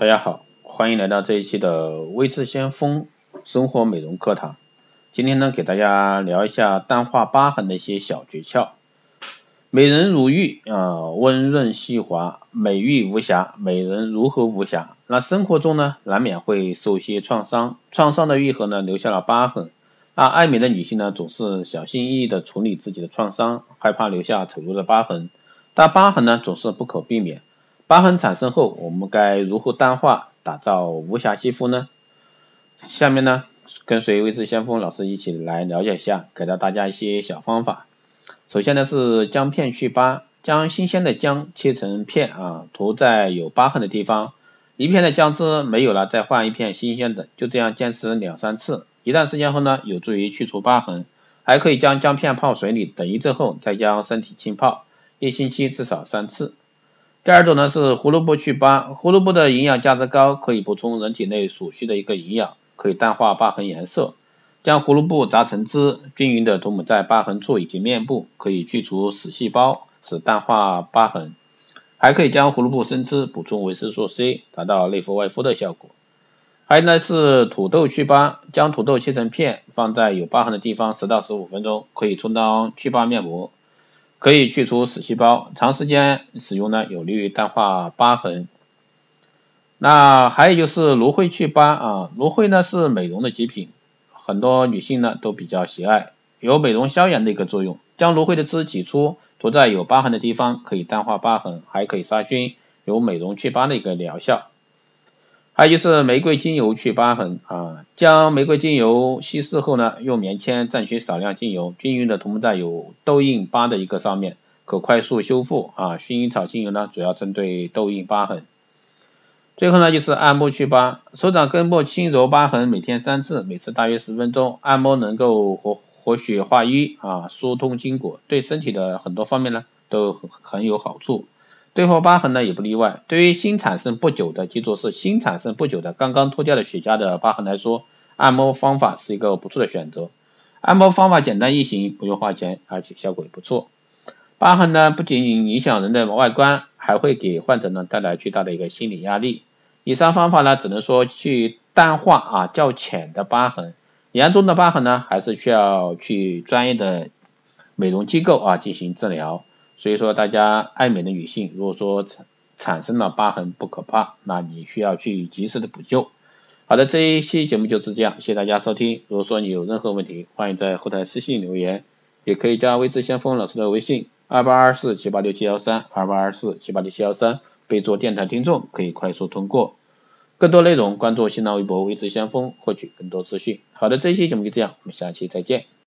大家好，欢迎来到这一期的微智先锋生活美容课堂。今天呢，给大家聊一下淡化疤痕的一些小诀窍。美人如玉啊，温润细滑，美玉无瑕。美人如何无瑕？那生活中呢，难免会受一些创伤，创伤的愈合呢，留下了疤痕。那爱美的女性呢，总是小心翼翼的处理自己的创伤，害怕留下丑陋的疤痕。但疤痕呢，总是不可避免。疤痕产生后，我们该如何淡化，打造无瑕肌肤呢？下面呢，跟随微智先锋老师一起来了解一下，给到大家一些小方法。首先呢是姜片去疤，将新鲜的姜切成片啊，涂在有疤痕的地方。一片的姜汁没有了，再换一片新鲜的，就这样坚持两三次。一段时间后呢，有助于去除疤痕。还可以将姜片泡水里，等一阵后再将身体浸泡，一星期至少三次。第二种呢是胡萝卜去疤，胡萝卜的营养价值高，可以补充人体内所需的一个营养，可以淡化疤痕颜色。将胡萝卜榨成汁，均匀的涂抹在疤痕处以及面部，可以去除死细胞，使淡化疤痕。还可以将胡萝卜生吃，补充维生素 C，达到内服外敷的效果。还有呢是土豆去疤，将土豆切成片，放在有疤痕的地方十到十五分钟，可以充当去疤面膜。可以去除死细胞，长时间使用呢，有利于淡化疤痕。那还有就是芦荟去疤啊，芦荟呢是美容的极品，很多女性呢都比较喜爱，有美容消炎的一个作用。将芦荟的汁挤出，涂在有疤痕的地方，可以淡化疤痕，还可以杀菌，有美容去疤的一个疗效。还有就是玫瑰精油去疤痕啊，将玫瑰精油稀释后呢，用棉签蘸取少量精油，均匀的涂抹在有痘印疤的一个上面，可快速修复啊。薰衣草精油呢，主要针对痘印疤痕。最后呢，就是按摩去疤，手掌根部轻揉疤痕，每天三次，每次大约十分钟，按摩能够活活血化瘀啊，疏通筋骨，对身体的很多方面呢，都很很有好处。对付疤痕呢也不例外。对于新产生不久的，记住是新产生不久的，刚刚脱掉的雪茄的疤痕来说，按摩方法是一个不错的选择。按摩方法简单易行，不用花钱，而且效果也不错。疤痕呢不仅影响人的外观，还会给患者呢带来巨大的一个心理压力。以上方法呢只能说去淡化啊较浅的疤痕，严重的疤痕呢还是需要去专业的美容机构啊进行治疗。所以说，大家爱美的女性，如果说产产生了疤痕不可怕，那你需要去及时的补救。好的，这一期节目就是这样，谢谢大家收听。如果说你有任何问题，欢迎在后台私信留言，也可以加微智先锋老师的微信二八二四七八六七幺三二八二四七八六七幺三，备注电台听众，可以快速通过。更多内容关注新浪微博微智先锋，获取更多资讯。好的，这一期节目就这样，我们下期再见。